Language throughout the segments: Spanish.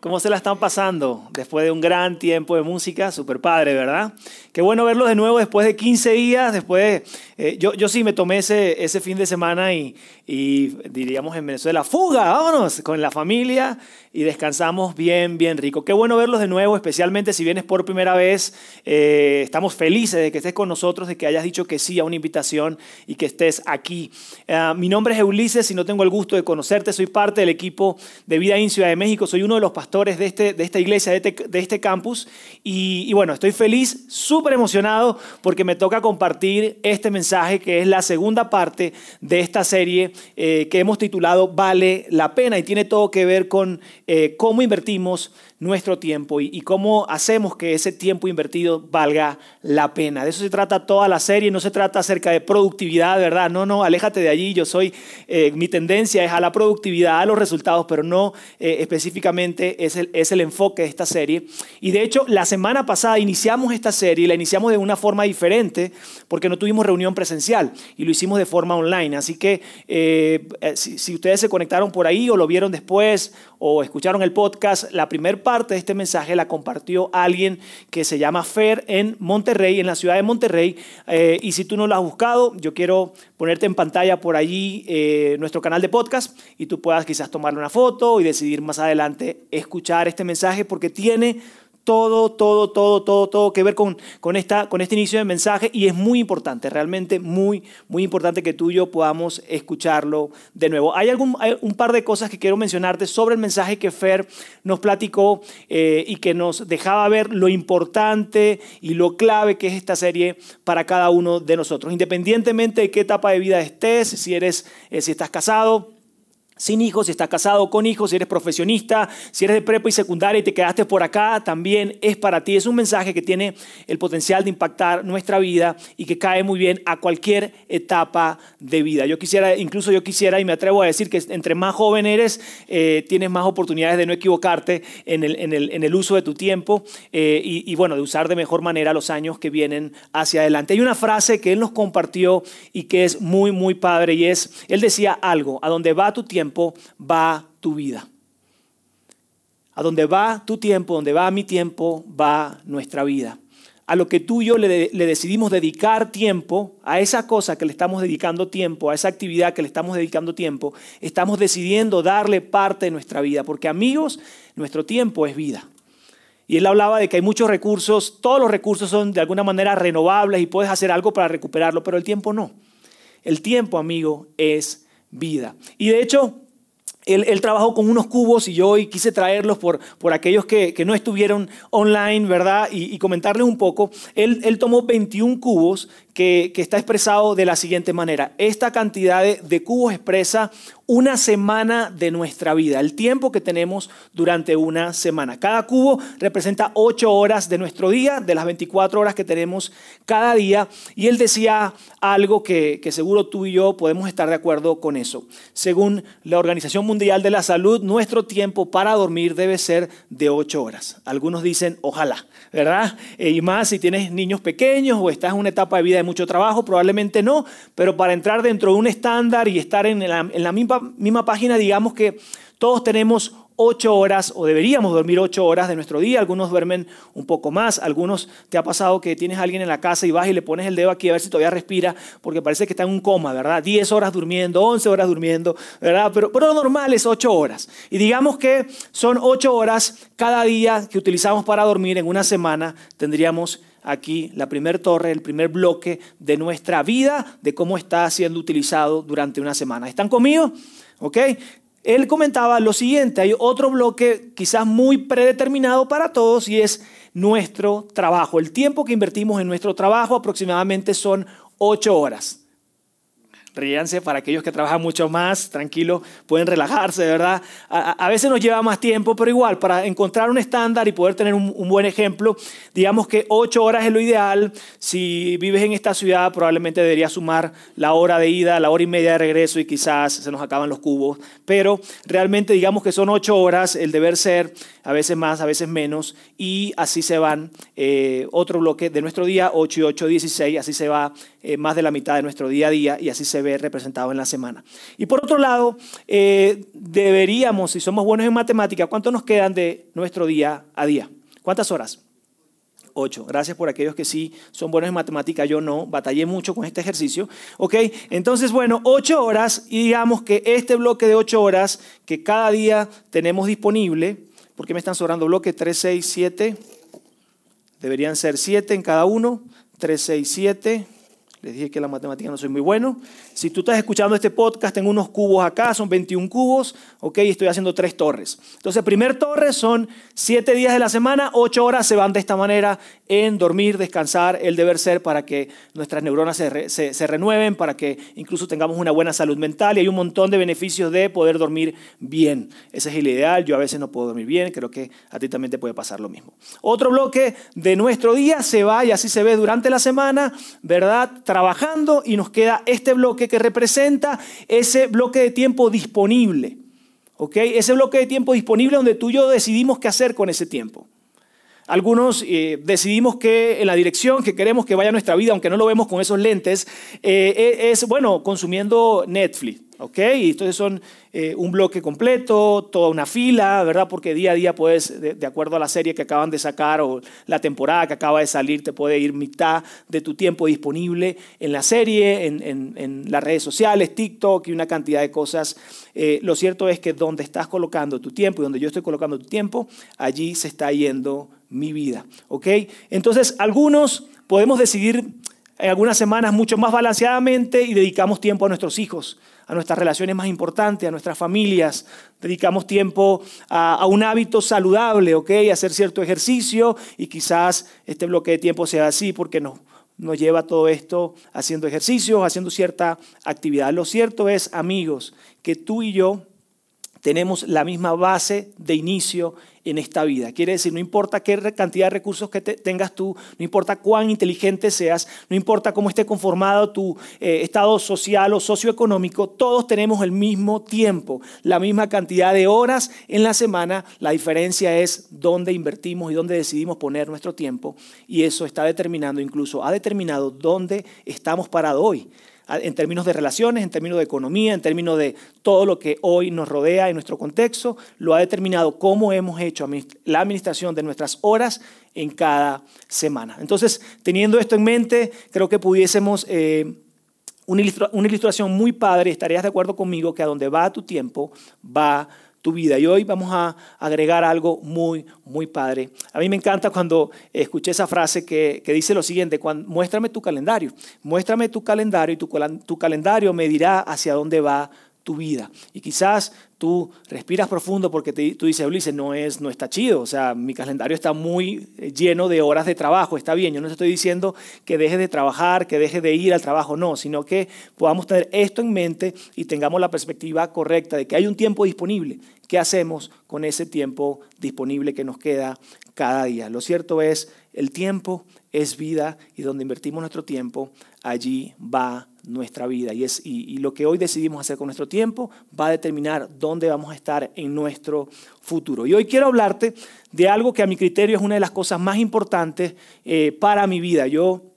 ¿Cómo se la están pasando? Después de un gran tiempo de música, super padre, ¿verdad? Qué bueno verlos de nuevo después de 15 días, después eh, yo, yo sí me tomé ese, ese fin de semana y, y diríamos en Venezuela, fuga, vámonos con la familia y descansamos bien, bien rico. Qué bueno verlos de nuevo, especialmente si vienes por primera vez. Eh, estamos felices de que estés con nosotros, de que hayas dicho que sí a una invitación y que estés aquí. Eh, mi nombre es Ulises y no tengo el gusto de conocerte, soy parte del equipo de Vida en Ciudad de México, soy uno de los pastores de, este, de esta iglesia, de este, de este campus. Y, bueno, estoy feliz, súper emocionado porque me toca compartir este mensaje que es la segunda parte de esta serie eh, que hemos titulado Vale la pena y tiene todo que ver con eh, cómo invertimos nuestro tiempo y, cómo hacemos que ese tiempo invertido valga la pena. De eso se trata toda la serie, no se trata acerca de productividad, ¿verdad? No, no, aléjate de allí, yo soy, eh, mi tendencia es a la productividad, a los resultados, pero no específicamente es el, es el enfoque de esta serie. Y de hecho, la semana pasada iniciamos esta serie la iniciamos de una forma diferente porque no tuvimos reunión presencial y lo hicimos de forma online. Así que eh, eh, si, ustedes se conectaron por ahí o lo vieron después o escucharon el podcast, la primera parte de este mensaje la compartió alguien que se llama Fer en Monterrey, en la ciudad de Monterrey. Eh, y si tú no lo has buscado, yo quiero ponerte en pantalla por allí nuestro canal de podcast y tú puedas quizás tomarle una foto y decidir más adelante escuchar este mensaje porque tiene todo, todo, todo, todo, todo que ver con, con, esta, con este inicio de mensaje y es muy importante, realmente muy, muy importante que tú y yo podamos escucharlo de nuevo. Hay, algún, un par de cosas que quiero mencionarte sobre el mensaje que Fer nos platicó eh, y que nos dejaba ver lo importante y lo clave que es esta serie para cada uno de nosotros, independientemente de qué etapa de vida estés, si, eres, eh, si estás casado sin hijos, si estás casado con hijos, si eres profesionista, si eres de prepa y secundaria y te quedaste por acá, también es para ti. Es un mensaje que tiene el potencial de impactar nuestra vida y que cae muy bien a cualquier etapa de vida. Yo quisiera, incluso yo quisiera y me atrevo a decir que entre más joven eres, eh, tienes más oportunidades de no equivocarte en el, uso de tu tiempo eh, y, y bueno, de usar de mejor manera los años que vienen hacia adelante. Hay una frase que él nos compartió y que es muy, muy padre y es, él decía algo, a donde va tu tiempo, va tu vida. A donde va tu tiempo, donde va mi tiempo, va nuestra vida. A lo que tú y yo le, le, decidimos dedicar tiempo, a esa cosa que le estamos dedicando tiempo, a esa actividad que le estamos dedicando tiempo, estamos decidiendo darle parte de nuestra vida. Porque amigos, nuestro tiempo es vida. Y él hablaba de que hay muchos recursos, todos los recursos son de alguna manera renovables y puedes hacer algo para recuperarlo, pero el tiempo no. El tiempo, amigo, es vida. Y de hecho, él, trabajó con unos cubos y yo hoy quise traerlos por, por aquellos que, no estuvieron online, ¿verdad? Y, y comentarles un poco. Él, él, tomó 21 cubos que, está expresado de la siguiente manera. Esta cantidad de, cubos expresa una semana de nuestra vida, el tiempo que tenemos durante una semana. Cada cubo representa 8 horas de nuestro día, de las 24 horas que tenemos cada día. Y él decía algo que, que seguro tú y yo podemos estar de acuerdo con eso. Según la Organización Mundial de la Salud, nuestro tiempo para dormir debe ser de 8 horas. Algunos dicen, ojalá, ¿verdad? Eh, y más si tienes niños pequeños o estás en una etapa de vida de mucho trabajo, probablemente no, pero para entrar dentro de un estándar y estar en la, misma, página, digamos que todos tenemos ocho horas o deberíamos dormir ocho horas de nuestro día. Algunos duermen un poco más. Algunos te ha pasado que tienes a alguien en la casa y vas y le pones el dedo aquí a ver si todavía respira porque parece que está en un coma, ¿verdad? Diez horas durmiendo, once horas durmiendo, ¿verdad? Pero, pero lo normal es ocho horas. Y digamos que son ocho horas cada día que utilizamos para dormir en una semana. Tendríamos aquí la primer torre, el primer bloque de nuestra vida, de cómo está siendo utilizado durante una semana. ¿Están conmigo? ¿Ok? Él comentaba lo siguiente, hay otro bloque quizás muy predeterminado para todos y es nuestro trabajo. El tiempo que invertimos en nuestro trabajo aproximadamente son ocho horas. Ríanse para aquellos que trabajan mucho más, tranquilo, pueden relajarse, de verdad. A, veces nos lleva más tiempo, pero igual, para encontrar un estándar y poder tener un, un, buen ejemplo, digamos que ocho horas es lo ideal. Si vives en esta ciudad, probablemente deberías sumar la hora de ida, la hora y media de regreso y quizás se nos acaban los cubos, pero realmente digamos que son ocho horas el deber ser, a veces más, a veces menos, y así se van eh, otro bloque de nuestro día, 8 y 8, 16, así se va eh, más de la mitad de nuestro día a día y así se ve representado en la semana. Y por otro lado, eh, deberíamos, si somos buenos en matemática, ¿cuánto nos quedan de nuestro día a día? ¿Cuántas horas? 8. Gracias por aquellos que sí son buenos en matemática, yo no, batallé mucho con este ejercicio. ¿Ok? Entonces, bueno, 8 horas y digamos que este bloque de 8 horas que cada día tenemos disponible, ¿por qué me están sobrando bloques? 3, 6, 7, deberían ser 7 en cada uno, 3, 6, 7. Les dije que la matemática no soy muy bueno. Si tú estás escuchando este podcast, tengo unos cubos acá, son 21 cubos, ok, estoy haciendo tres torres. Entonces, primer torre son siete días de la semana, ocho horas se van de esta manera en dormir, descansar, el deber ser para que nuestras neuronas se, se, renueven, para que incluso tengamos una buena salud mental y hay un montón de beneficios de poder dormir bien. Ese es el ideal, yo a veces no puedo dormir bien, creo que a ti también te puede pasar lo mismo. Otro bloque de nuestro día se va y así se ve durante la semana, ¿verdad? Trabajando y nos queda este bloque que representa ese bloque de tiempo disponible. ¿Ok? Ese bloque de tiempo disponible donde tú y yo decidimos qué hacer con ese tiempo. Algunos eh, decidimos que en la dirección que queremos que vaya nuestra vida, aunque no lo vemos con esos lentes, eh, e, es, bueno, consumiendo Netflix. ¿Ok? Y entonces son eh, un bloque completo, toda una fila, ¿verdad? Porque día a día puedes, de, acuerdo a la serie que acaban de sacar o la temporada que acaba de salir, te puede ir mitad de tu tiempo disponible en la serie, en, las redes sociales, TikTok y una cantidad de cosas. Eh, lo cierto es que donde estás colocando tu tiempo y donde yo estoy colocando tu tiempo, allí se está yendo mi vida, ¿ok? Entonces, algunos podemos decidir en algunas semanas mucho más balanceadamente y dedicamos tiempo a nuestros hijos, a nuestras relaciones más importantes, a nuestras familias. Dedicamos tiempo a, un hábito saludable, ¿ok? A hacer cierto ejercicio y quizás este bloque de tiempo sea así porque nos, nos lleva todo esto haciendo ejercicios, haciendo cierta actividad. Lo cierto es, amigos, que tú y yo tenemos la misma base de inicio en esta vida. Quiere decir, no importa qué cantidad de recursos que tengas tú, no importa cuán inteligente seas, no importa cómo esté conformado tu eh, estado social o socioeconómico, todos tenemos el mismo tiempo, la misma cantidad de horas en la semana. La diferencia es dónde invertimos y dónde decidimos poner nuestro tiempo y eso está determinando, incluso ha determinado dónde estamos parados hoy en términos de relaciones, en términos de economía, en términos de todo lo que hoy nos rodea en nuestro contexto, lo ha determinado cómo hemos hecho la administración de nuestras horas en cada semana. Entonces, teniendo esto en mente, creo que pudiésemos... Eh, una ilustración muy padre, estarías de acuerdo conmigo que a donde va tu tiempo, va vida. Y hoy vamos a agregar algo muy, muy padre. A mí me encanta cuando escuché esa frase que, dice lo siguiente, cuando, muéstrame tu calendario, muéstrame tu calendario y tu, tu calendario me dirá hacia dónde va tu vida. Y quizás tú respiras profundo porque tú dices, Ulises, no, es, no está chido, o sea, mi calendario está muy eh, lleno de horas de trabajo, está bien, yo no te estoy diciendo que dejes de trabajar, que dejes de ir al trabajo, no, sino que podamos tener esto en mente y tengamos la perspectiva correcta de que hay un tiempo disponible. ¿Qué hacemos con ese tiempo disponible que nos queda cada día? Lo cierto es, el tiempo es vida y donde invertimos nuestro tiempo, allí va nuestra vida. Y, es, y, lo que hoy decidimos hacer con nuestro tiempo va a determinar dónde vamos a estar en nuestro futuro. Y hoy quiero hablarte de algo que a mi criterio es una de las cosas más importantes eh, para mi vida. Yo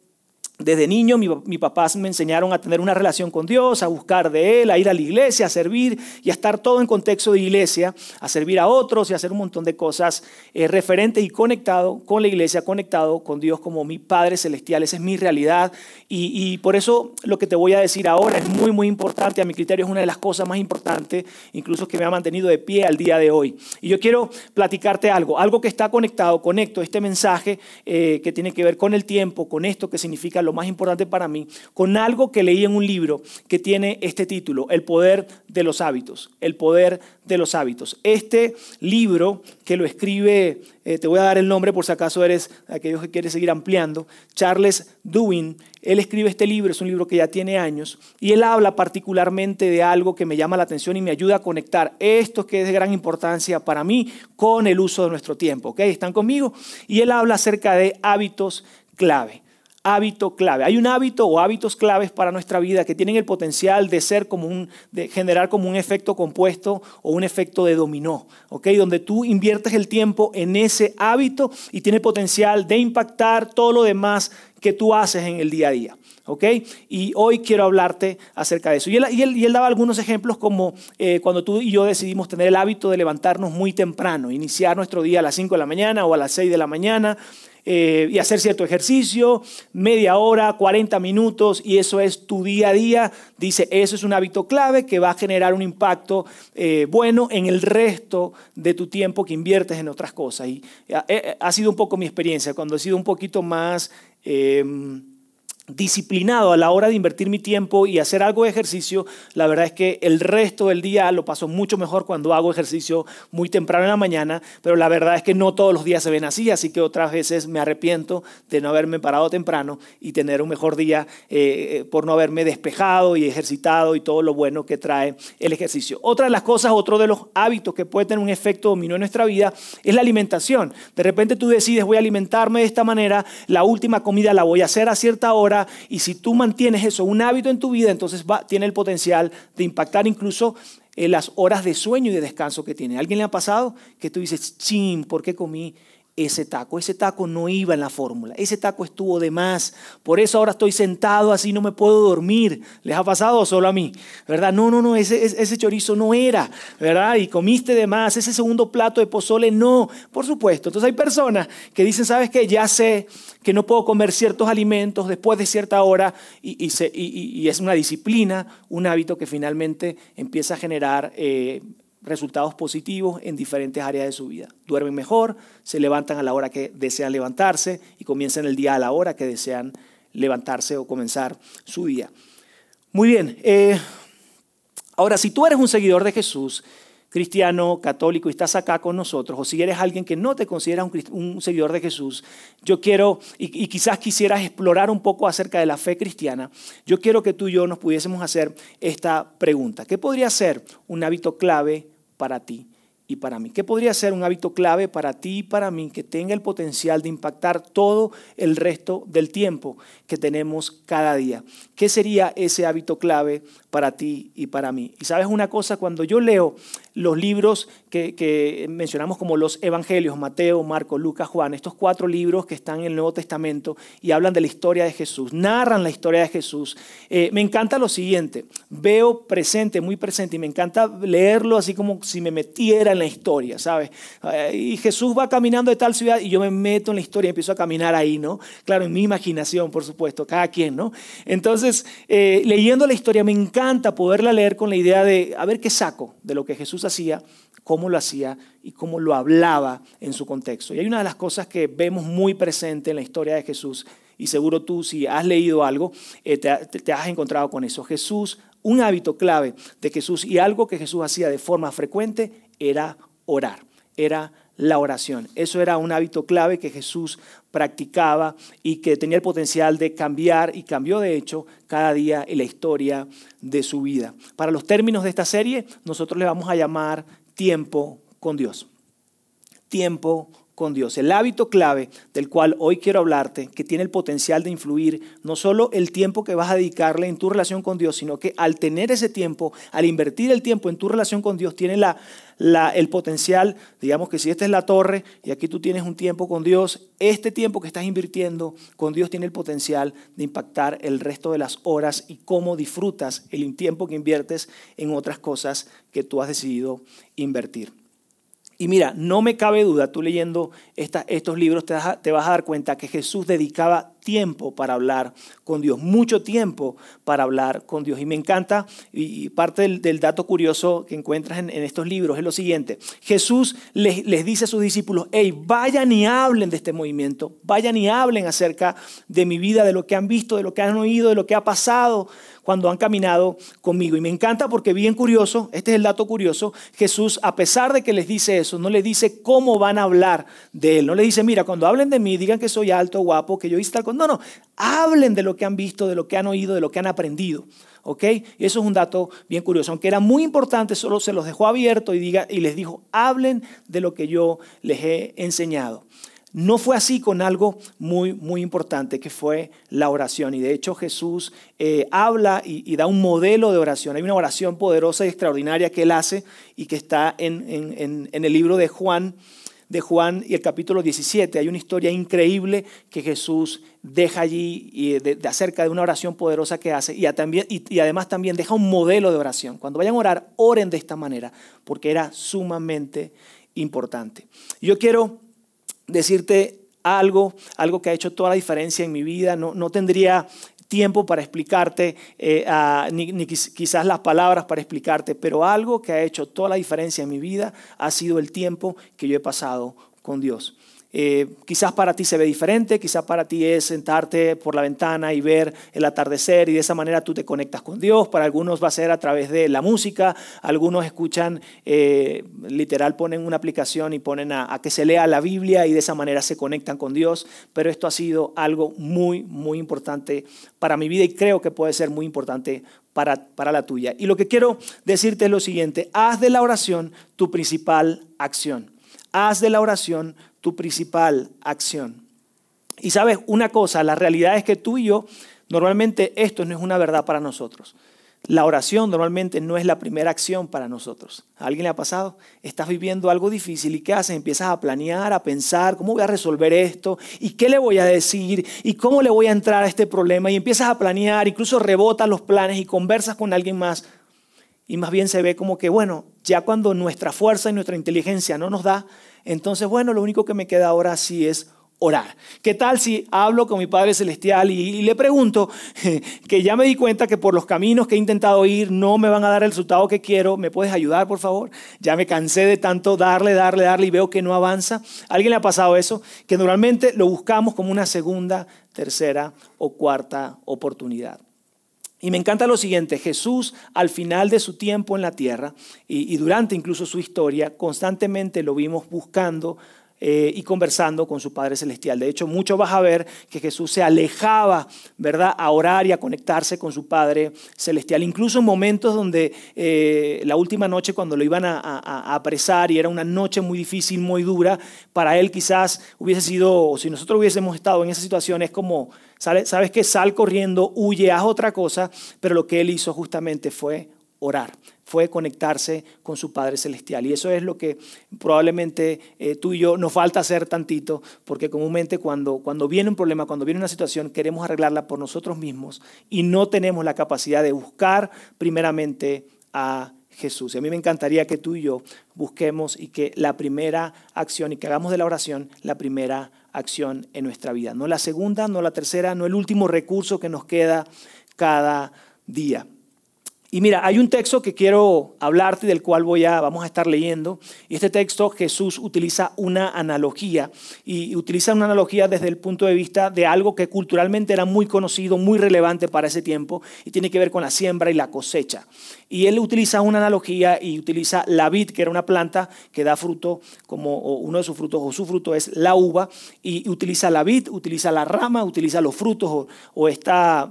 desde niño mi, mi, papás me enseñaron a tener una relación con Dios, a buscar de Él, a ir a la iglesia, a servir y a estar todo en contexto de iglesia, a servir a otros y a hacer un montón de cosas eh, referentes y conectado con la iglesia, conectado con Dios como mi Padre Celestial. Esa es mi realidad y, y, por eso lo que te voy a decir ahora es muy, muy importante. A mi criterio es una de las cosas más importantes, incluso que me ha mantenido de pie al día de hoy. Y yo quiero platicarte algo, algo que está conectado, conecto este mensaje eh, que tiene que ver con el tiempo, con esto que significa lo lo más importante para mí, con algo que leí en un libro que tiene este título, El poder de los hábitos, el poder de los hábitos. Este libro que lo escribe, eh, te voy a dar el nombre por si acaso eres aquellos que quieren seguir ampliando, Charles Duin, él escribe este libro, es un libro que ya tiene años, y él habla particularmente de algo que me llama la atención y me ayuda a conectar esto que es de gran importancia para mí con el uso de nuestro tiempo. ¿ok? ¿Están conmigo? Y él habla acerca de hábitos clave hábito clave. Hay un hábito o hábitos claves para nuestra vida que tienen el potencial de ser como un, generar como un efecto compuesto o un efecto de dominó, ¿ok? Donde tú inviertes el tiempo en ese hábito y tiene potencial de impactar todo lo demás que tú haces en el día a día. ¿ok? Y hoy quiero hablarte acerca de eso. Y él, y él, daba algunos ejemplos como eh, cuando tú y yo decidimos tener el hábito de levantarnos muy temprano, iniciar nuestro día a las 5 de la mañana o a las 6 de la mañana, eh, y hacer cierto ejercicio, media hora, 40 minutos, y eso es tu día a día. Dice, eso es un hábito clave que va a generar un impacto eh, bueno en el resto de tu tiempo que inviertes en otras cosas. Y eh, ha, sido un poco mi experiencia, cuando he sido un poquito más disciplinado a la hora de invertir mi tiempo y hacer algo de ejercicio, la verdad es que el resto del día lo paso mucho mejor cuando hago ejercicio muy temprano en la mañana, pero la verdad es que no todos los días se ven así, así que otras veces me arrepiento de no haberme parado temprano y tener un mejor día eh, eh, por no haberme despejado y ejercitado y todo lo bueno que trae el ejercicio. Otra de las cosas, otro de los hábitos que puede tener un efecto dominó en nuestra vida es la alimentación. De repente tú decides voy a alimentarme de esta manera, la última comida la voy a hacer a cierta hora, y si tú mantienes eso, un hábito en tu vida, entonces va, tiene el potencial de impactar incluso eh, las horas de sueño y de descanso que tiene. ¿Alguien le ha pasado que tú dices, ching, ¿por qué comí ese taco. Ese taco no iba en la fórmula. Ese taco estuvo de más. Por eso ahora estoy sentado así, no me puedo dormir. ¿Les ha pasado solo a mí? ¿Verdad? No, no, no, ese, chorizo no era. ¿Verdad? Y comiste de más. Ese segundo plato de pozole no. Por supuesto. Entonces hay personas que dicen, ¿sabes qué? Ya sé que no puedo comer ciertos alimentos después de cierta hora y, y, es una disciplina, un hábito que finalmente empieza a generar eh, resultados positivos en diferentes áreas de su vida. Duermen mejor, se levantan a la hora que desean levantarse y comienzan el día a la hora que desean levantarse o comenzar su día. Muy bien, eh, ahora si tú eres un seguidor de Jesús, cristiano, católico, y estás acá con nosotros, o si eres alguien que no te considera un, seguidor de Jesús, yo quiero, y, y, quizás quisieras explorar un poco acerca de la fe cristiana, yo quiero que tú y yo nos pudiésemos hacer esta pregunta. ¿Qué podría ser un hábito clave para ti y para mí. ¿Qué podría ser un hábito clave para ti y para mí que tenga el potencial de impactar todo el resto del tiempo que tenemos cada día? ¿Qué sería ese hábito clave para ti y para mí? Y sabes una cosa, cuando yo leo los libros que, mencionamos como los evangelios, Mateo, Marco, Lucas, Juan, estos cuatro libros que están en el Nuevo Testamento y hablan de la historia de Jesús, narran la historia de Jesús, eh, me encanta lo siguiente, veo presente, muy presente, y me encanta leerlo así como si me metiera en la historia, ¿sabes? Eh, y Jesús va caminando de tal ciudad y yo me meto en la historia y empiezo a caminar ahí, ¿no? Claro, en mi imaginación, por supuesto, cada quien, ¿no? Entonces, eh, leyendo la historia me encanta poderla leer con la idea de, a ver qué saco de lo que Jesús hacía, cómo lo hacía y cómo lo hablaba en su contexto. Y hay una de las cosas que vemos muy presente en la historia de Jesús, y seguro tú si has leído algo, eh, te, has encontrado con eso. Jesús, un hábito clave de Jesús y algo que Jesús hacía de forma frecuente era orar, era la oración. Eso era un hábito clave que Jesús practicaba y que tenía el potencial de cambiar y cambió de hecho cada día en la historia de su vida. Para los términos de esta serie, nosotros le vamos a llamar tiempo con Dios. Tiempo Dios. El hábito clave del cual hoy quiero hablarte, que tiene el potencial de influir no solo el tiempo que vas a dedicarle en tu relación con Dios, sino que al tener ese tiempo, al invertir el tiempo en tu relación con Dios, tiene la, el potencial, digamos que si esta es la torre y aquí tú tienes un tiempo con Dios, este tiempo que estás invirtiendo con Dios tiene el potencial de impactar el resto de las horas y cómo disfrutas el tiempo que inviertes en otras cosas que tú has decidido invertir. Y mira, no me cabe duda, tú leyendo estos libros te, te vas a dar cuenta que Jesús dedicaba tiempo para hablar con Dios, mucho tiempo para hablar con Dios. Y me encanta, y parte del, dato curioso que encuentras en, estos libros es lo siguiente. Jesús les, les dice a sus discípulos, hey, vayan y hablen de este movimiento, vayan y hablen acerca de mi vida, de lo que han visto, de lo que han oído, de lo que ha pasado cuando han caminado conmigo. Y me encanta porque bien curioso, este es el dato curioso, Jesús, a pesar de que les dice eso, no les dice cómo van a hablar de Él. No le dice, mira, cuando hablen de mí, digan que soy alto, guapo, que yo hice tal cosa. No, no, hablen de lo que han visto, de lo que han oído, de lo que han aprendido. ¿Ok? Y eso es un dato bien curioso. Aunque era muy importante, solo se los dejó abierto y, diga, y les dijo, hablen de lo que yo les he enseñado. No fue así con algo muy, muy importante que fue la oración. Y de hecho Jesús eh, habla y, da un modelo de oración. Hay una oración poderosa y extraordinaria que él hace y que está en, el libro de Juan, de Juan y el capítulo 17. Hay una historia increíble que Jesús deja allí de, acerca de una oración poderosa que hace y, también, y además también deja un modelo de oración. Cuando vayan a orar, oren de esta manera porque era sumamente importante. Yo quiero decirte algo, algo que ha hecho toda la diferencia en mi vida. No, no tendría tiempo para explicarte, eh, ni, quizás las palabras para explicarte, pero algo que ha hecho toda la diferencia en mi vida ha sido el tiempo que yo he pasado con Dios. Eh, quizás para ti se ve diferente, quizás para ti es sentarte por la ventana y ver el atardecer y de esa manera tú te conectas con Dios. Para algunos va a ser a través de la música, algunos escuchan, eh, literal ponen una aplicación y ponen a, que se lea la Biblia y de esa manera se conectan con Dios. Pero esto ha sido algo muy, muy importante para mi vida y creo que puede ser muy importante para, para la tuya. Y lo que quiero decirte es lo siguiente, haz de la oración tu principal acción. Haz de la oración tu principal acción. Y sabes una cosa, la realidad es que tú y yo, normalmente esto no es una verdad para nosotros. La oración normalmente no es la primera acción para nosotros. ¿A alguien le ha pasado? Estás viviendo algo difícil y ¿qué haces? Empiezas a planear, a pensar, ¿cómo voy a resolver esto? ¿Y qué le voy a decir? ¿Y cómo le voy a entrar a este problema? Y empiezas a planear, incluso rebotas los planes y conversas con alguien más. Y más bien se ve como que, bueno, ya cuando nuestra fuerza y nuestra inteligencia no nos da, entonces, bueno, lo único que me queda ahora sí es orar. ¿Qué tal si hablo con mi Padre Celestial y, le pregunto que ya me di cuenta que por los caminos que he intentado ir no me van a dar el resultado que quiero? ¿Me puedes ayudar, por favor? Ya me cansé de tanto darle, darle, darle y veo que no avanza. ¿A alguien le ha pasado eso? Que normalmente lo buscamos como una segunda, tercera o cuarta oportunidad. Y me encanta lo siguiente, Jesús al final de su tiempo en la tierra y, durante incluso su historia, constantemente lo vimos buscando eh, y conversando con su Padre Celestial. De hecho, mucho vas a ver que Jesús se alejaba, ¿verdad?, a orar y a conectarse con su Padre Celestial. Incluso en momentos donde eh, la última noche, cuando lo iban a, a, apresar y era una noche muy difícil, muy dura, para él quizás hubiese sido, o si nosotros hubiésemos estado en esa situación, es como Sabes que sal corriendo, huye, haz otra cosa, pero lo que él hizo justamente fue orar, fue conectarse con su Padre Celestial. Y eso es lo que probablemente eh, tú y yo nos falta hacer tantito, porque comúnmente cuando, cuando viene un problema, cuando viene una situación, queremos arreglarla por nosotros mismos y no tenemos la capacidad de buscar primeramente a Jesús. Y a mí me encantaría que tú y yo busquemos y que la primera acción y que hagamos de la oración la primera acción en nuestra vida. No la segunda, no la tercera, no el último recurso que nos queda cada día. Y mira, hay un texto que quiero hablarte del cual voy a, vamos a estar leyendo. Y este texto Jesús utiliza una analogía y utiliza una analogía desde el punto de vista de algo que culturalmente era muy conocido, muy relevante para ese tiempo y tiene que ver con la siembra y la cosecha. Y él utiliza una analogía y utiliza la vid, que era una planta que da fruto, como uno de sus frutos o su fruto es la uva, y utiliza la vid, utiliza la rama, utiliza los frutos o, o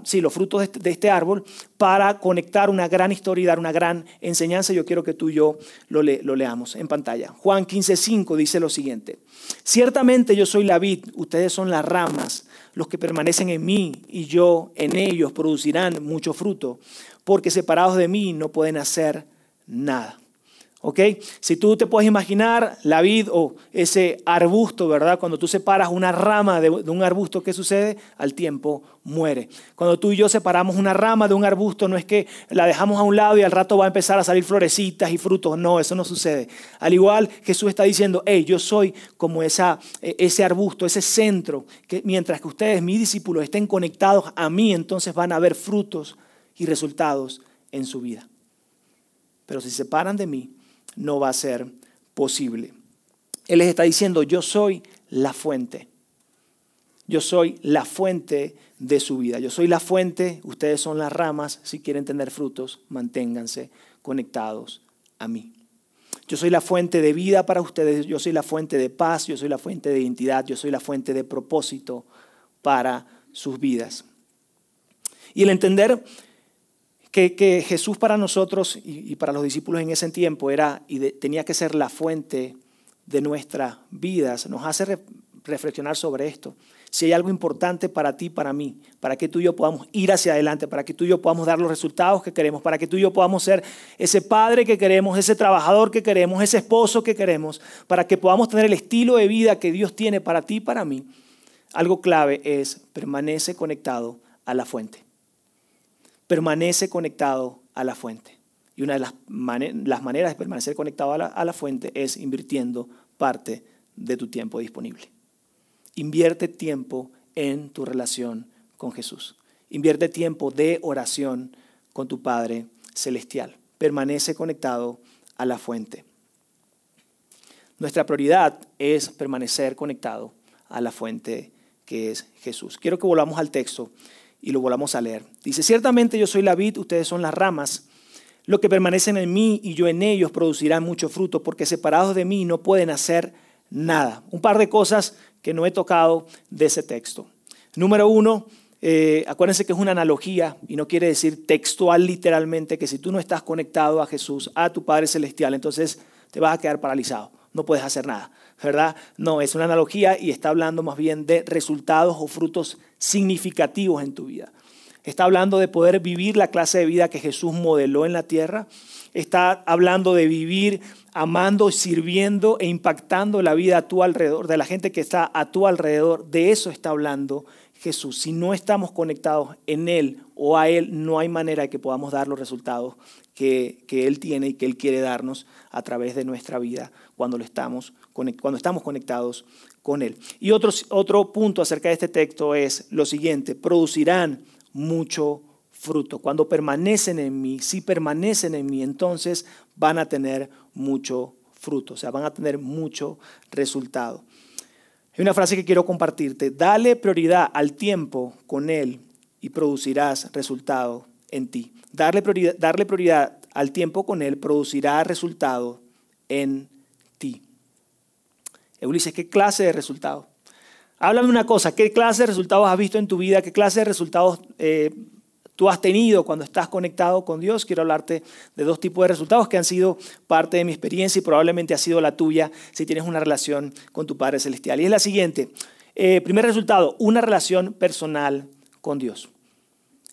sí, los frutos de este, de este árbol para conectar una gran historia y dar una gran enseñanza. Yo quiero que tú y yo lo, leamos en pantalla. Juan 15:5 dice lo siguiente: Ciertamente yo soy la vid, ustedes son las ramas. Los que permanecen en mí y yo en ellos producirán mucho fruto, porque separados de mí no pueden hacer nada. ¿Ok? Si tú te puedes imaginar la vid o ese arbusto, ¿verdad? Cuando tú separas una rama de, un arbusto, ¿qué sucede? Al tiempo muere. Cuando tú y yo separamos una rama de un arbusto, no es que la dejamos a un lado y al rato va a empezar a salir florecitas y frutos. No, eso no sucede. Al igual, Jesús está diciendo, hey, yo soy como esa, e, ese arbusto, ese centro, que mientras que ustedes, mis discípulos, estén conectados a mí, entonces van a ver frutos y resultados en su vida. Pero si se separan de mí, no va a ser posible. Él les está diciendo, yo soy la fuente. Yo soy la fuente de su vida. Yo soy la fuente, ustedes son las ramas. Si quieren tener frutos, manténganse conectados a mí. Yo soy la fuente de vida para ustedes, yo soy la fuente de paz, yo soy la fuente de identidad, yo soy la fuente de propósito para sus vidas. Y el entender que, Jesús para nosotros y, para los discípulos en ese tiempo era y tenía que ser la fuente de nuestras vidas, nos hace reflexionar sobre esto. Si hay algo importante para ti, para mí, para que tú y yo podamos ir hacia adelante, para que tú y yo podamos dar los resultados que queremos, para que tú y yo podamos ser ese padre que queremos, ese trabajador que queremos, ese esposo que queremos, para que podamos tener el estilo de vida que Dios tiene para ti y para mí, algo clave es permanece conectado a la fuente permanece conectado a la fuente. Y una de las, maneras de permanecer conectado a la, fuente es invirtiendo parte de tu tiempo disponible. Invierte tiempo en tu relación con Jesús. Invierte tiempo de oración con tu Padre Celestial. Permanece conectado a la fuente. Nuestra prioridad es permanecer conectado a la fuente que es Jesús. Quiero que volvamos al texto y lo volvamos a leer. Dice, ciertamente yo soy la vid, ustedes son las ramas. Lo que permanecen en mí y yo en ellos producirán mucho fruto, porque separados de mí no pueden hacer nada. Un par de cosas que no he tocado de ese texto. Número uno, eh, acuérdense que es una analogía y no quiere decir textual literalmente que si tú no estás conectado a Jesús, a tu Padre Celestial, entonces te vas a quedar paralizado, no puedes hacer nada. ¿Verdad? No, es una analogía y está hablando más bien de resultados o frutos significativos en tu vida. Está hablando de poder vivir la clase de vida que Jesús modeló en la tierra. Está hablando de vivir amando, sirviendo e impactando la vida a tu alrededor, de la gente que está a tu alrededor. De eso está hablando Jesús. Si no estamos conectados en Él o a Él, no hay manera de que podamos dar los resultados que, que Él tiene y que Él quiere darnos a través de nuestra vida cuando, lo estamos, cuando estamos conectados con Él. Y otro, otro punto acerca de este texto es lo siguiente, producirán mucho fruto. Cuando permanecen en mí, si permanecen en mí, entonces van a tener mucho fruto, o sea, van a tener mucho resultado. Hay una frase que quiero compartirte, dale prioridad al tiempo con Él y producirás resultado en ti. Darle prioridad, darle prioridad al tiempo con Él producirá resultado en. Ulises, ¿qué clase de resultados? Háblame una cosa, ¿qué clase de resultados has visto en tu vida? ¿Qué clase de resultados eh, tú has tenido cuando estás conectado con Dios? Quiero hablarte de dos tipos de resultados que han sido parte de mi experiencia y probablemente ha sido la tuya si tienes una relación con tu Padre Celestial. Y es la siguiente. Eh, primer resultado, una relación personal con Dios.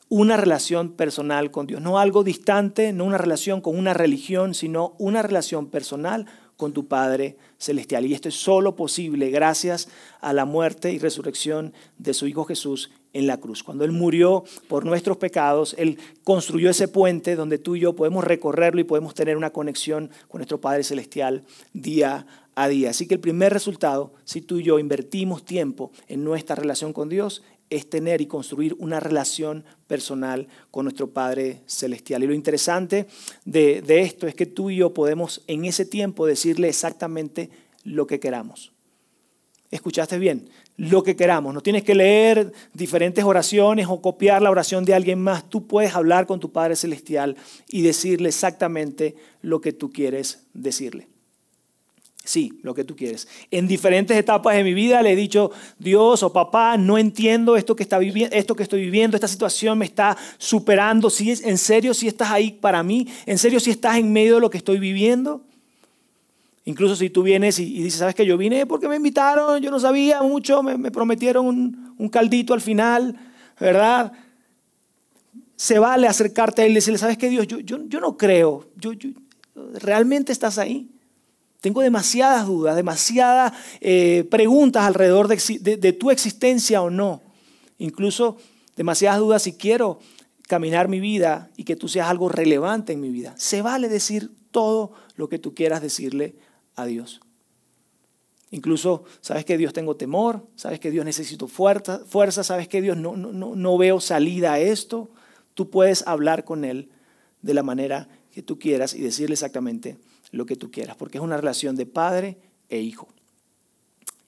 Una relación personal con Dios. No algo distante, no una relación con una religión, sino una relación personal con tu Padre Celestial. Y esto es solo posible gracias a la muerte y resurrección de su Hijo Jesús en la cruz. Cuando Él murió por nuestros pecados, Él construyó ese puente donde tú y yo podemos recorrerlo y podemos tener una conexión con nuestro Padre Celestial día a día. Así que el primer resultado, si tú y yo invertimos tiempo en nuestra relación con Dios, es tener y construir una relación personal con nuestro Padre Celestial. Y lo interesante de, esto es que tú y yo podemos en ese tiempo decirle exactamente lo que queramos. ¿Escuchaste bien? Lo que queramos. No tienes que leer diferentes oraciones o copiar la oración de alguien más. Tú puedes hablar con tu Padre Celestial y decirle exactamente lo que tú quieres decirle. Sí, lo que tú quieres. En diferentes etapas de mi vida le he dicho, Dios o papá, no entiendo esto que, está esto que estoy viviendo, esta situación me está superando. ¿Sí, ¿En serio si estás ahí para mí? ¿En serio si estás en medio de lo que estoy viviendo? Incluso si tú vienes y, dices, ¿sabes que yo vine porque me invitaron? Yo no sabía mucho, me, prometieron un, caldito al final, ¿verdad? Se vale acercarte a él y decirle, ¿sabes qué Dios? Yo, yo, yo no creo. Yo, ¿realmente estás ahí? Tengo demasiadas dudas, demasiadas eh, preguntas alrededor de, tu existencia o no. Incluso demasiadas dudas si quiero caminar mi vida y que tú seas algo relevante en mi vida. Se vale decir todo lo que tú quieras decirle a Dios. Incluso sabes que Dios tengo temor, sabes que Dios necesito fuerza, fuerza sabes que Dios no, no veo salida a esto. Tú puedes hablar con Él de la manera que tú quieras y decirle exactamente lo que tú quieras, porque es una relación de padre e hijo.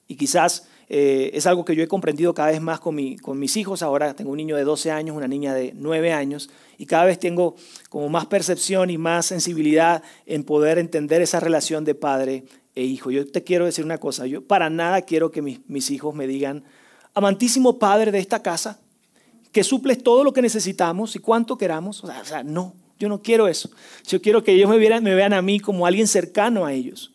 Y quizás eh, es algo que yo he comprendido cada vez más con, mi, con mis hijos. Ahora tengo un niño de 12 años, una niña de 9 años, y cada vez tengo como más percepción y más sensibilidad en poder entender esa relación de padre e hijo. Yo te quiero decir una cosa, yo para nada quiero que mis, mis hijos me digan, amantísimo padre de esta casa, que suples todo lo que necesitamos y cuanto queramos. O sea no, yo no quiero eso. Yo quiero que ellos me, me vean a mí como alguien cercano a ellos.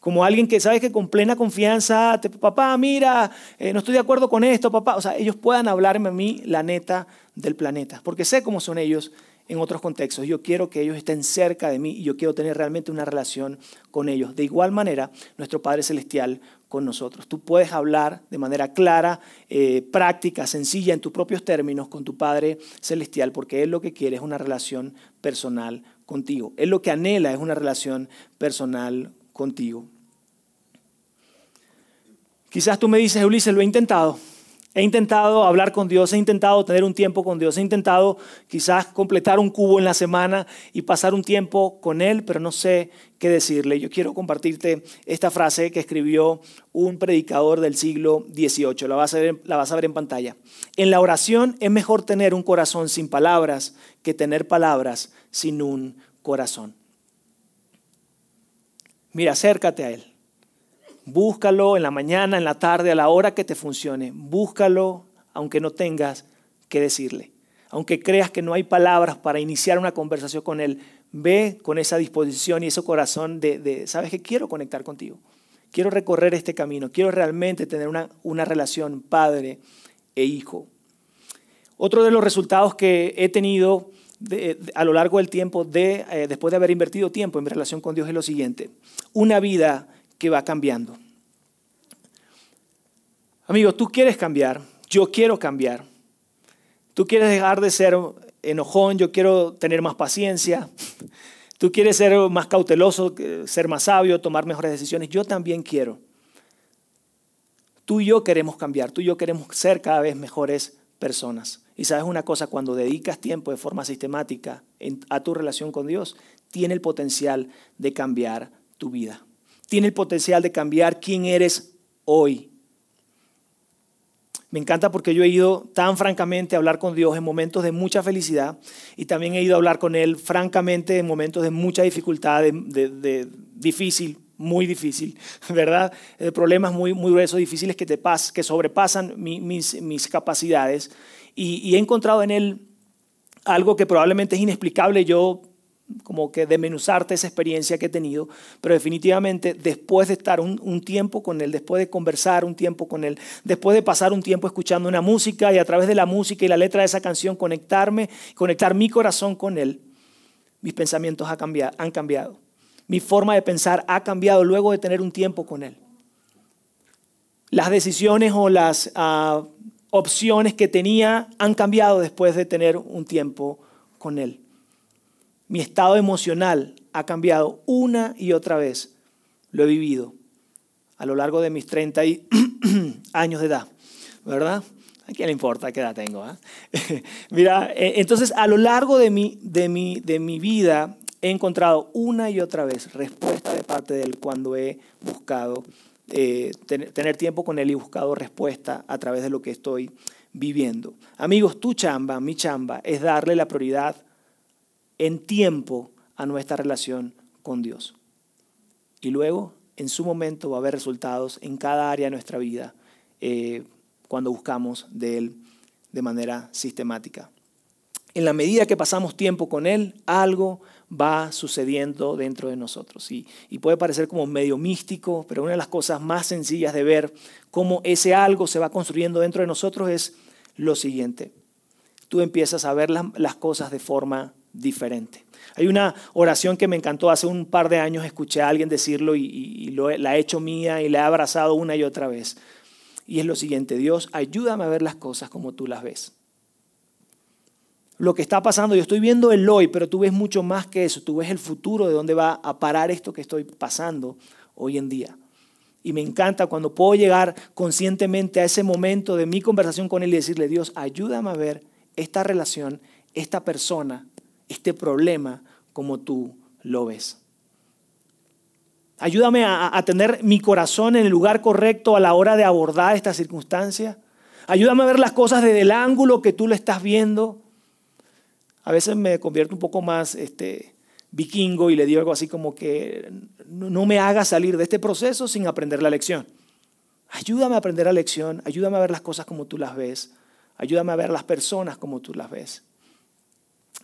Como alguien que sabe que con plena confianza, papá, mira, eh, no estoy de acuerdo con esto, papá. O sea, ellos puedan hablarme a mí la neta del planeta. Porque sé cómo son ellos en otros contextos. Yo quiero que ellos estén cerca de mí y yo quiero tener realmente una relación con ellos. De igual manera, nuestro Padre Celestial con nosotros. Tú puedes hablar de manera clara, eh, práctica, sencilla, en tus propios términos con tu Padre Celestial, porque Él lo que quiere es una relación personal contigo. Él lo que anhela es una relación personal contigo. Quizás tú me dices, Ulises, lo he intentado. He intentado hablar con Dios, he intentado tener un tiempo con Dios, he intentado quizás completar un cubo en la semana y pasar un tiempo con Él, pero no sé qué decirle. Yo quiero compartirte esta frase que escribió un predicador del siglo XVIII. La vas a ver, la vas a ver en pantalla. En la oración es mejor tener un corazón sin palabras que tener palabras sin un corazón. Mira, acércate a Él. Búscalo en la mañana, en la tarde, a la hora que te funcione. Búscalo aunque no tengas que decirle. Aunque creas que no hay palabras para iniciar una conversación con Él, ve con esa disposición y ese corazón de, sabes que quiero conectar contigo. Quiero recorrer este camino. Quiero realmente tener una, una relación padre e hijo. Otro de los resultados que he tenido a lo largo del tiempo, de, eh, después de haber invertido tiempo en mi relación con Dios, es lo siguiente. Una vida que va cambiando. Amigo, tú quieres cambiar, yo quiero cambiar. Tú quieres dejar de ser enojón, yo quiero tener más paciencia. Tú quieres ser más cauteloso, ser más sabio, tomar mejores decisiones. Yo también quiero. Tú y yo queremos cambiar, tú y yo queremos ser cada vez mejores personas. Y sabes una cosa, cuando dedicas tiempo de forma sistemática a tu relación con Dios, tiene el potencial de cambiar tu vida tiene el potencial de cambiar quién eres hoy. Me encanta porque yo he ido tan francamente a hablar con Dios en momentos de mucha felicidad y también he ido a hablar con Él francamente en momentos de mucha dificultad, de, difícil, muy difícil, ¿verdad? De problemas muy, muy gruesos, difíciles que, te pas, que sobrepasan mis, mis, capacidades. Y, y he encontrado en Él algo que probablemente es inexplicable. Yo como que desmenuzarte esa experiencia que he tenido, pero definitivamente después de estar un, tiempo con él, después de conversar un tiempo con él, después de pasar un tiempo escuchando una música y a través de la música y la letra de esa canción conectarme, conectar mi corazón con él, mis pensamientos han cambiado. Mi forma de pensar ha cambiado luego de tener un tiempo con él. Las decisiones o las ah, opciones que tenía han cambiado después de tener un tiempo con él. Mi estado emocional ha cambiado una y otra vez. Lo he vivido a lo largo de mis 30 años de edad, ¿verdad? ¿A quién le importa qué edad tengo? Ah? Mira, e, entonces a lo largo de mi, de, mi, de mi vida he encontrado una y otra vez respuesta de parte de él cuando he buscado eh, tener tiempo con él y buscado respuesta a través de lo que estoy viviendo. Amigos, tu chamba, mi chamba, es darle la prioridad en tiempo a nuestra relación con Dios. Y luego, en su momento, va a haber resultados en cada área de nuestra vida eh, cuando buscamos de Él de manera sistemática. En la medida que pasamos tiempo con Él, algo va sucediendo dentro de nosotros. Y, puede parecer como medio místico, pero una de las cosas más sencillas de ver cómo ese algo se va construyendo dentro de nosotros es lo siguiente. Tú empiezas a ver las cosas de forma diferente. Hay una oración que me encantó hace un par de años, escuché a alguien decirlo y, la he hecho mía y la he abrazado una y otra vez. Y es lo siguiente, Dios, ayúdame a ver las cosas como tú las ves. Lo que está pasando, yo estoy viendo el hoy, pero tú ves mucho más que eso, tú ves el futuro de dónde va a parar esto que estoy pasando hoy en día. Y me encanta cuando puedo llegar conscientemente a ese momento de mi conversación con Él y decirle, Dios, ayúdame a ver esta relación, esta persona, este problema como tú lo ves. Ayúdame a, tener mi corazón en el lugar correcto a la hora de abordar esta circunstancia. Ayúdame a ver las cosas desde el ángulo que tú lo estás viendo. A veces me convierto un poco más este, vikingo y le digo algo así como que no me haga salir de este proceso sin aprender la lección. Ayúdame a aprender la lección, ayúdame a ver las cosas como tú las ves, ayúdame a ver las personas como tú las ves.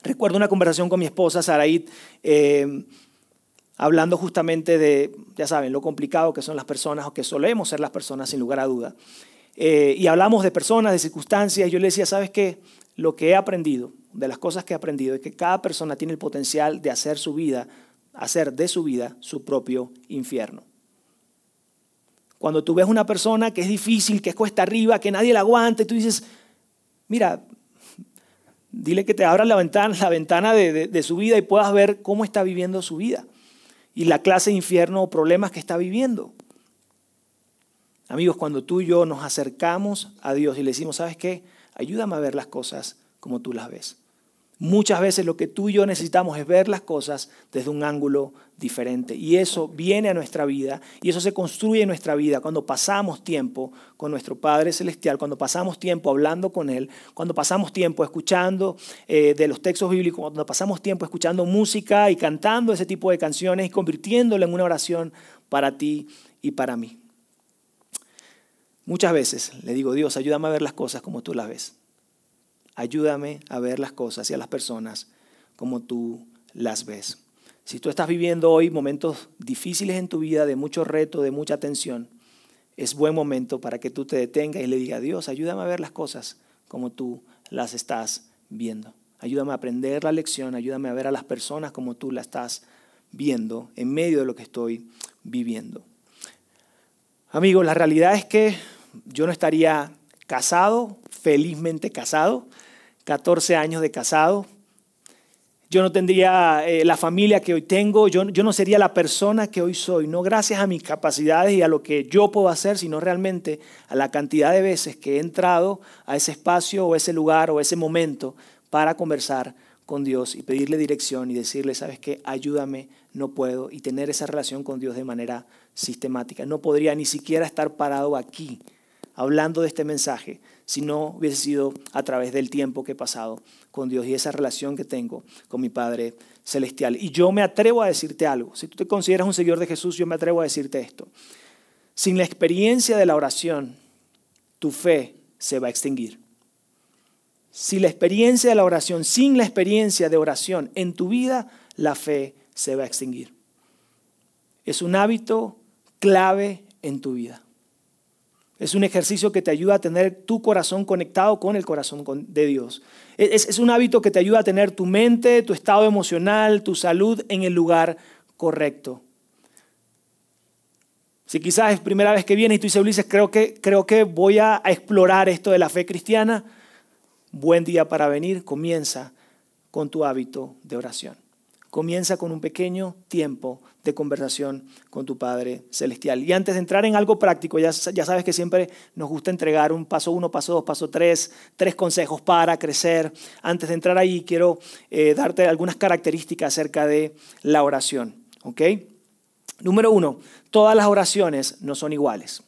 Recuerdo una conversación con mi esposa, Saraid, eh, hablando justamente de, ya saben, lo complicado que son las personas o que solemos ser las personas sin lugar a duda. Eh, y hablamos de personas, de circunstancias. Yo le decía, ¿sabes qué? Lo que he aprendido, de las cosas que he aprendido, es que cada persona tiene el potencial de hacer su vida, hacer de su vida su propio infierno. Cuando tú ves una persona que es difícil, que es cuesta arriba, que nadie la aguante, tú dices, mira, Dile que te abra la ventana, la ventana de, su vida y puedas ver cómo está viviendo su vida y la clase de infierno o problemas que está viviendo. Amigos, cuando tú y yo nos acercamos a Dios y le decimos, ¿sabes qué? Ayúdame a ver las cosas como tú las ves. Muchas veces lo que tú y yo necesitamos es ver las cosas desde un ángulo diferente. Y eso viene a nuestra vida y eso se construye en nuestra vida cuando pasamos tiempo con nuestro Padre Celestial, cuando pasamos tiempo hablando con Él, cuando pasamos tiempo escuchando eh, de los textos bíblicos, cuando pasamos tiempo escuchando música y cantando ese tipo de canciones y convirtiéndolo en una oración para ti y para mí. Muchas veces le digo, Dios, ayúdame a ver las cosas como tú las ves. Ayúdame a ver las cosas y a las personas como tú las ves. Si tú estás viviendo hoy momentos difíciles en tu vida, de mucho reto, de mucha tensión, es buen momento para que tú te detengas y le digas, Dios, ayúdame a ver las cosas como tú las estás viendo. Ayúdame a aprender la lección, ayúdame a ver a las personas como tú las estás viendo en medio de lo que estoy viviendo. Amigos, la realidad es que yo no estaría casado, felizmente casado, 14 años de casado. Yo no tendría eh, la familia que hoy tengo, yo, yo no sería la persona que hoy soy, no gracias a mis capacidades y a lo que yo puedo hacer, sino realmente a la cantidad de veces que he entrado a ese espacio o ese lugar o ese momento para conversar con Dios y pedirle dirección y decirle, sabes qué, ayúdame, no puedo, y tener esa relación con Dios de manera sistemática. No podría ni siquiera estar parado aquí hablando de este mensaje si no hubiese sido a través del tiempo que he pasado con Dios y esa relación que tengo con mi Padre Celestial. Y yo me atrevo a decirte algo. Si tú te consideras un seguidor de Jesús, yo me atrevo a decirte esto. Sin la experiencia de la oración, tu fe se va a extinguir. Si la experiencia de la oración, sin la experiencia de oración en tu vida, la fe se va a extinguir. Es un hábito clave en tu vida. Es un ejercicio que te ayuda a tener tu corazón conectado con el corazón de Dios. Es, un hábito que te ayuda a tener tu mente, tu estado emocional, tu salud en el lugar correcto. Si quizás es primera vez que vienes y tú dices, Ulises, creo que, creo que voy a explorar esto de la fe cristiana, buen día para venir, comienza con tu hábito de oración. Comienza con un pequeño tiempo de conversación con tu Padre Celestial. Y antes de entrar en algo práctico, ya, ya sabes que siempre nos gusta entregar un paso uno, paso dos, paso tres, tres consejos para crecer. Antes de entrar ahí, quiero eh, darte algunas características acerca de la oración. Número uno, todas las oraciones no son iguales.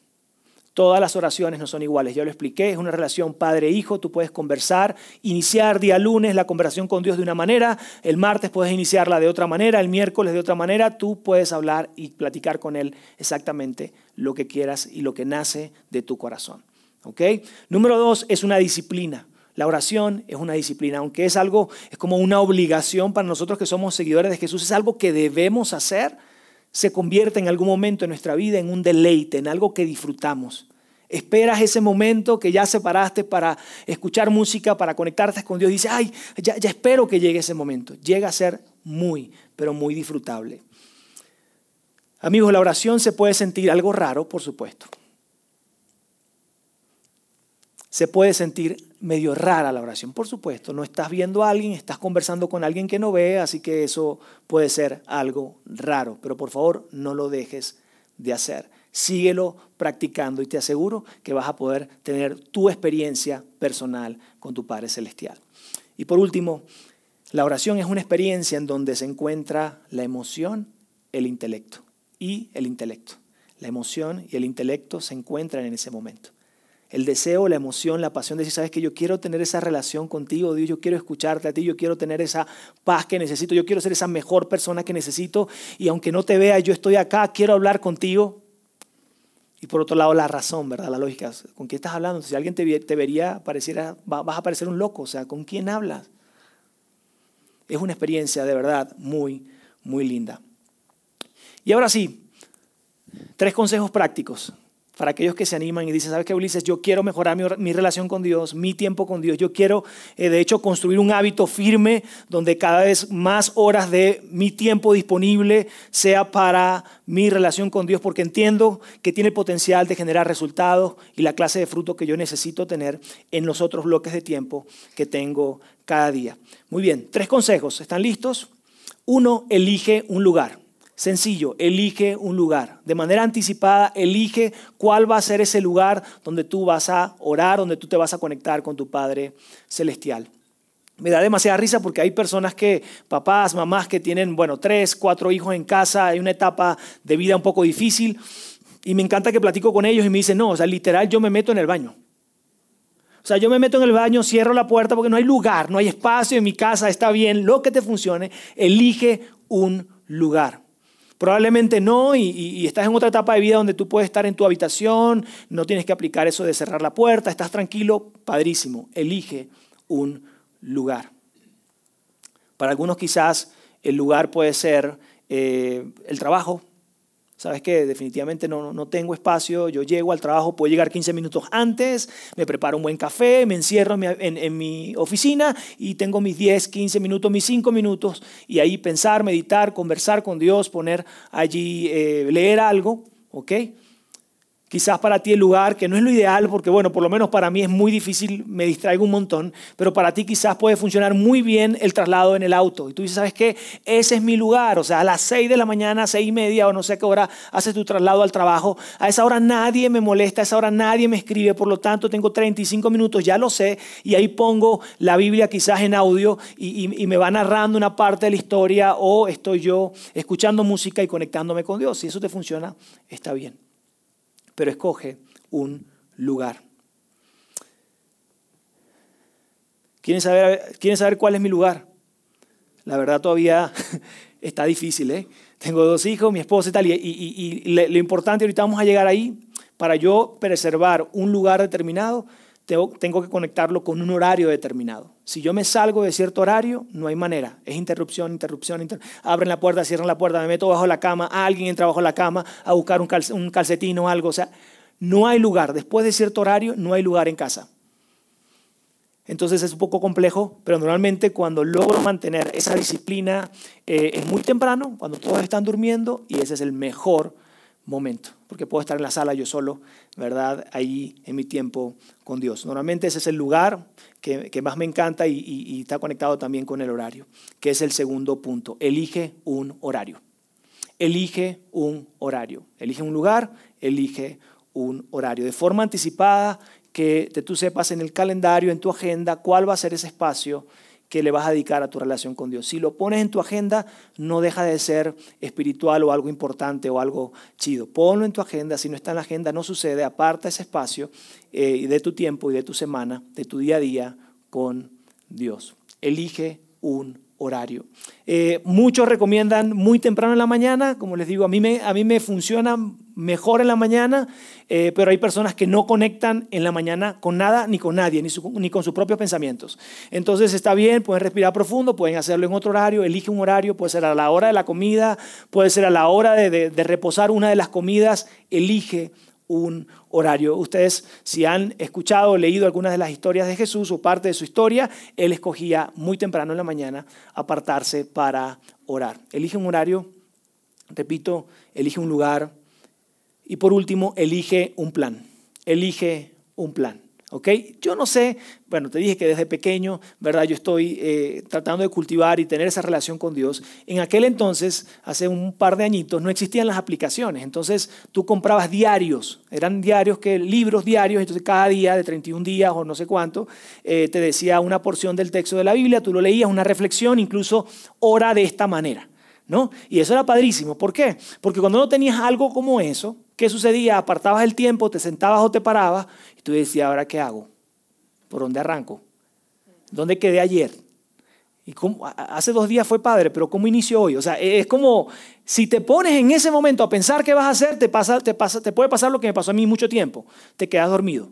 Todas las oraciones no son iguales, ya lo expliqué, es una relación padre-hijo, tú puedes conversar, iniciar día lunes la conversación con Dios de una manera, el martes puedes iniciarla de otra manera, el miércoles de otra manera, tú puedes hablar y platicar con Él exactamente lo que quieras y lo que nace de tu corazón. ¿ok? Número dos, es una disciplina. La oración es una disciplina, aunque es algo, es como una obligación para nosotros que somos seguidores de Jesús, es algo que debemos hacer se convierte en algún momento en nuestra vida en un deleite, en algo que disfrutamos, Esperas ese momento que ya separaste para escuchar música, para conectarte con Dios. Dices, ay, ya, ya espero que llegue ese momento. Llega a ser muy, pero muy disfrutable. Amigos, la oración se puede sentir algo raro, por supuesto. Se puede sentir medio rara la oración, por supuesto. No estás viendo a alguien, estás conversando con alguien que no ve, así que eso puede ser algo raro. Pero por favor, no lo dejes de hacer. Síguelo practicando y te aseguro que vas a poder tener tu experiencia personal con tu Padre Celestial. Y por último, la oración es una experiencia en donde se encuentra la emoción, el intelecto y el intelecto. La emoción y el intelecto se encuentran en ese momento. El deseo, la emoción, la pasión de decir, sabes que yo quiero tener esa relación contigo, Dios, yo quiero escucharte a ti, yo quiero tener esa paz que necesito, yo quiero ser esa mejor persona que necesito y aunque no te vea, yo estoy acá, quiero hablar contigo. Y por otro lado, la razón, ¿verdad? La lógica. ¿Con quién estás hablando? Si alguien te, vería, pareciera, vas a parecer un loco. O sea, ¿con quién hablas? Es una experiencia de verdad muy, muy linda. Y ahora sí, tres consejos prácticos para aquellos que se animan y dicen, ¿sabes qué, Ulises? Yo quiero mejorar mi, relación con Dios, mi tiempo con Dios. Yo quiero, eh, de hecho, construir un hábito firme donde cada vez más horas de mi tiempo disponible sea para mi relación con Dios, porque entiendo que tiene potencial de generar resultados y la clase de fruto que yo necesito tener en los otros bloques de tiempo que tengo cada día. Muy bien, tres consejos. ¿Están listos? Uno, elige un lugar. Sencillo, elige un lugar. De manera anticipada, elige cuál va a ser ese lugar donde tú vas a orar, donde tú te vas a conectar con tu Padre Celestial. Me da demasiada risa porque hay personas que, papás, mamás que tienen, bueno, tres, cuatro hijos en casa, hay una etapa de vida un poco difícil y me encanta que platico con ellos y me dicen, no, o sea, literal yo me meto en el baño. O sea, yo me meto en el baño, cierro la puerta porque no hay lugar, no hay espacio en mi casa, está bien, lo que te funcione, elige un lugar. Probablemente no y, estás en otra etapa de vida donde tú puedes estar en tu habitación, no tienes que aplicar eso de cerrar la puerta, estás tranquilo, padrísimo, elige un lugar. Para algunos quizás el lugar puede ser eh, el trabajo, ¿Sabes qué? Definitivamente no, no tengo espacio, yo llego al trabajo, puedo llegar 15 minutos antes, me preparo un buen café, me encierro en, en, mi oficina y tengo mis 10, 15 minutos, mis 5 minutos y ahí pensar, meditar, conversar con Dios, poner allí, eh, leer algo, ¿ok? Quizás para ti el lugar, que no es lo ideal, porque bueno, por lo menos para mí es muy difícil, me distraigo un montón, pero para ti quizás puede funcionar muy bien el traslado en el auto. Y tú dices, ¿sabes qué? Ese es mi lugar. O sea, a las 6 de la mañana, seis y media o no sé qué hora haces tu traslado al trabajo. A esa hora nadie me molesta, a esa hora nadie me escribe, por lo tanto tengo 35 minutos, ya lo sé, y ahí pongo la Biblia quizás en audio y, y me va narrando una parte de la historia o estoy yo escuchando música y conectándome con Dios. Si eso te funciona, está bien pero escoge un lugar. ¿Quieren saber, ¿Quieren saber cuál es mi lugar? La verdad todavía está difícil. ¿eh? Tengo dos hijos, mi esposa y tal, y, y, lo importante, ahorita vamos a llegar ahí, para yo preservar un lugar determinado, tengo, que conectarlo con un horario determinado. Si yo me salgo de cierto horario, no hay manera. Es interrupción, interrupción, abren la puerta, cierran la puerta, me meto bajo la cama, alguien entra bajo la cama a buscar un, un calcetín o algo. O sea, no hay lugar. Después de cierto horario, no hay lugar en casa. Entonces es un poco complejo, pero normalmente cuando logro mantener esa disciplina eh, es muy temprano, cuando todos están durmiendo, y ese es el mejor momento, porque puedo estar en la sala yo solo, ¿verdad? Ahí en mi tiempo con Dios. Normalmente ese es el lugar que, más me encanta y, y, está conectado también con el horario, que es el segundo punto. Elige un horario. Elige un horario. Elige un lugar, elige un horario. De forma anticipada, que tú sepas en el calendario, en tu agenda, cuál va a ser ese espacio que le vas a dedicar a tu relación con Dios. Si lo pones en tu agenda, no deja de ser espiritual o algo importante o algo chido. Ponlo en tu agenda, si no está en la agenda, no sucede, aparta ese espacio eh, de tu tiempo y de tu semana, de tu día a día con Dios. Elige un horario. Eh, muchos recomiendan muy temprano en la mañana, como les digo, a mí me, a mí me funciona mejor en la mañana, eh, pero hay personas que no conectan en la mañana con nada ni con nadie, ni, con sus propios pensamientos. Entonces está bien, pueden respirar profundo, pueden hacerlo en otro horario, elige un horario, puede ser a la hora de la comida, puede ser a la hora de, de reposar una de las comidas, elige un horario. Ustedes, si han escuchado o leído algunas de las historias de Jesús o parte de su historia, él escogía muy temprano en la mañana apartarse para orar. Elige un horario, repito, elige un lugar y por último, elige un plan. Elige un plan. ¿Ok? Yo no sé, bueno, te dije que desde pequeño, ¿verdad? Yo estoy eh, tratando de cultivar y tener esa relación con Dios. En aquel entonces, hace un par de añitos, no existían las aplicaciones. Entonces, tú comprabas diarios, eran diarios, que libros diarios, entonces cada día de 31 días o no sé cuánto, eh, te decía una porción del texto de la Biblia, tú lo leías, una reflexión, incluso ora de esta manera. ¿No? Y eso era padrísimo. ¿Por qué? Porque cuando no tenías algo como eso, ¿qué sucedía? Apartabas el tiempo, te sentabas o te parabas tú decías, ¿ahora qué hago? ¿Por dónde arranco? ¿Dónde quedé ayer? Y hace dos días fue padre, pero ¿cómo inicio hoy? O sea, es como si te pones en ese momento a pensar qué vas a hacer, te, pasa, te, pasa, te puede pasar lo que me pasó a mí mucho tiempo. Te quedas dormido.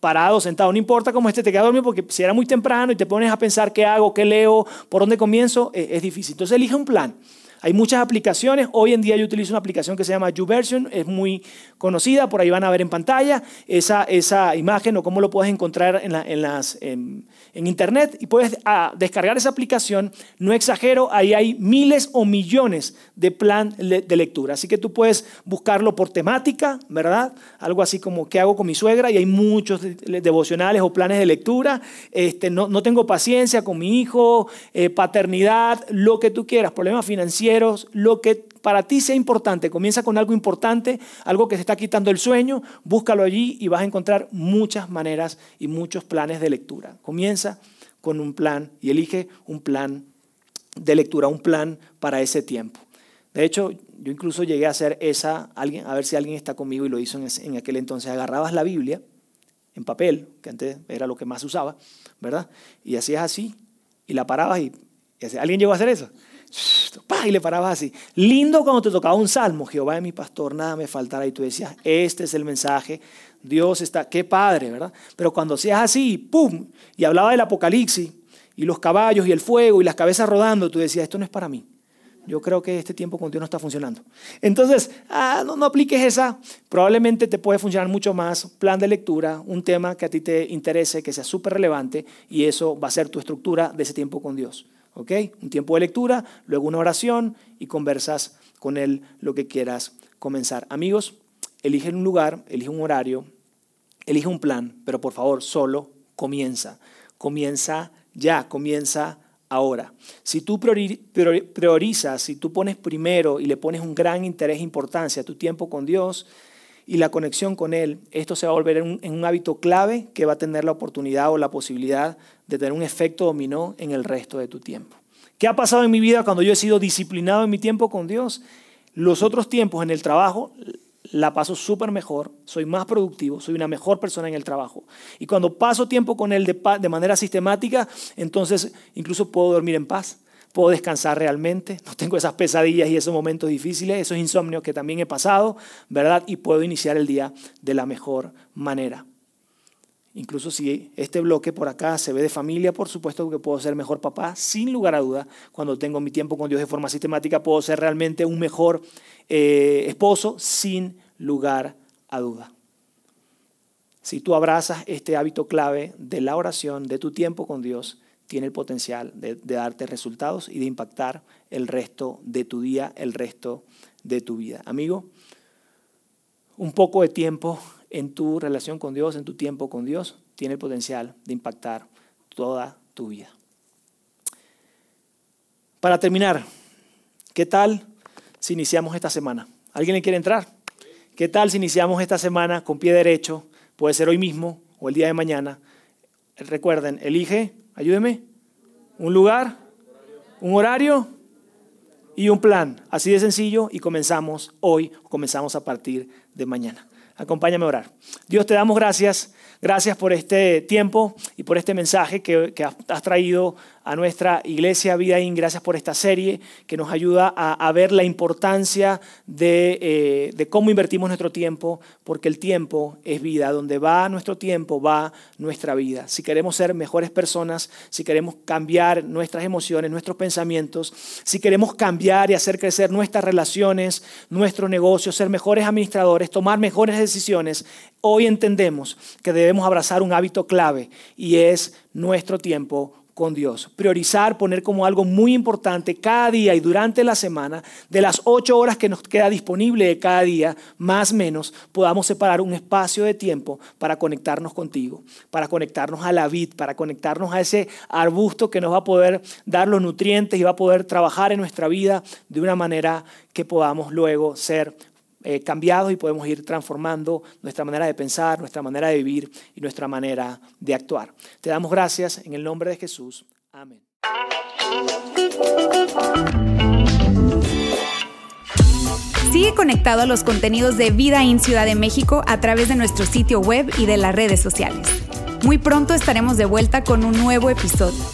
Parado, sentado, no importa cómo esté, te quedas dormido porque si era muy temprano y te pones a pensar qué hago, qué leo, por dónde comienzo, es, es difícil. Entonces elige un plan. Hay muchas aplicaciones. Hoy en día yo utilizo una aplicación que se llama YouVersion. Es muy conocida. Por ahí van a ver en pantalla esa, esa imagen o cómo lo puedes encontrar en, en Internet. Y puedes ah, descargar esa aplicación. No exagero, ahí hay miles o millones de plan de lectura. Así que tú puedes buscarlo por temática, ¿verdad? Algo así como qué hago con mi suegra. Y hay muchos devocionales o planes de lectura. Este, no, no tengo paciencia con mi hijo, eh, paternidad, lo que tú quieras, problemas financieros lo que para ti sea importante. Comienza con algo importante, algo que te está quitando el sueño, búscalo allí y vas a encontrar muchas maneras y muchos planes de lectura. Comienza con un plan y elige un plan de lectura, un plan para ese tiempo. De hecho, yo incluso llegué a hacer esa, alguien, a ver si alguien está conmigo y lo hizo en, en aquel entonces. Agarrabas la Biblia en papel, que antes era lo que más usaba, ¿verdad? Y hacías así y la parabas y, y ¿alguien llegó a hacer eso? Y le parabas así. Lindo cuando te tocaba un salmo, Jehová es mi pastor, nada me faltará. Y tú decías, este es el mensaje, Dios está, qué padre, ¿verdad? Pero cuando seas así, ¡pum! Y hablaba del apocalipsis, y los caballos, y el fuego, y las cabezas rodando, tú decías, esto no es para mí. Yo creo que este tiempo con Dios no está funcionando. Entonces, ah, no, no apliques esa. Probablemente te puede funcionar mucho más. Plan de lectura, un tema que a ti te interese, que sea súper relevante, y eso va a ser tu estructura de ese tiempo con Dios. ¿Ok? Un tiempo de lectura, luego una oración y conversas con Él lo que quieras comenzar. Amigos, elige un lugar, elige un horario, elige un plan, pero por favor, solo comienza. Comienza ya, comienza ahora. Si tú priorizas, si tú pones primero y le pones un gran interés e importancia a tu tiempo con Dios, y la conexión con Él, esto se va a volver en un, hábito clave que va a tener la oportunidad o la posibilidad de tener un efecto dominó en el resto de tu tiempo. ¿Qué ha pasado en mi vida cuando yo he sido disciplinado en mi tiempo con Dios? Los otros tiempos en el trabajo la paso súper mejor, soy más productivo, soy una mejor persona en el trabajo. Y cuando paso tiempo con Él de, de manera sistemática, entonces incluso puedo dormir en paz puedo descansar realmente, no tengo esas pesadillas y esos momentos difíciles, esos insomnios que también he pasado, ¿verdad? Y puedo iniciar el día de la mejor manera. Incluso si este bloque por acá se ve de familia, por supuesto que puedo ser mejor papá, sin lugar a duda. Cuando tengo mi tiempo con Dios de forma sistemática, puedo ser realmente un mejor eh, esposo, sin lugar a duda. Si tú abrazas este hábito clave de la oración, de tu tiempo con Dios, tiene el potencial de, darte resultados y de impactar el resto de tu día, el resto de tu vida. Amigo, un poco de tiempo en tu relación con Dios, en tu tiempo con Dios, tiene el potencial de impactar toda tu vida. Para terminar, ¿qué tal si iniciamos esta semana? ¿Alguien le quiere entrar? ¿Qué tal si iniciamos esta semana con pie derecho? Puede ser hoy mismo o el día de mañana. Recuerden, elige Ayúdeme. Un lugar, un horario y un plan. Así de sencillo y comenzamos hoy, comenzamos a partir de mañana. Acompáñame a orar. Dios, te damos gracias. Gracias por este tiempo y por este mensaje que, has traído a nuestra iglesia Vida In. Gracias por esta serie que nos ayuda a, ver la importancia de, eh, de, cómo invertimos nuestro tiempo, porque el tiempo es vida. Donde va nuestro tiempo, va nuestra vida. Si queremos ser mejores personas, si queremos cambiar nuestras emociones, nuestros pensamientos, si queremos cambiar y hacer crecer nuestras relaciones, nuestro negocio, ser mejores administradores, tomar mejores decisiones, hoy entendemos que debemos abrazar un hábito clave y es nuestro tiempo con Dios. Priorizar, poner como algo muy importante cada día y durante la semana, de las ocho horas que nos queda disponible de cada día, más o menos, podamos separar un espacio de tiempo para conectarnos contigo, para conectarnos a la vid, para conectarnos a ese arbusto que nos va a poder dar los nutrientes y va a poder trabajar en nuestra vida de una manera que podamos luego ser eh, cambiados y podemos ir transformando nuestra manera de pensar, nuestra manera de vivir y nuestra manera de actuar. Te damos gracias en el nombre de Jesús. Amén. Sigue conectado a los contenidos de Vida en Ciudad de México a través de nuestro sitio web y de las redes sociales. Muy pronto estaremos de vuelta con un nuevo episodio.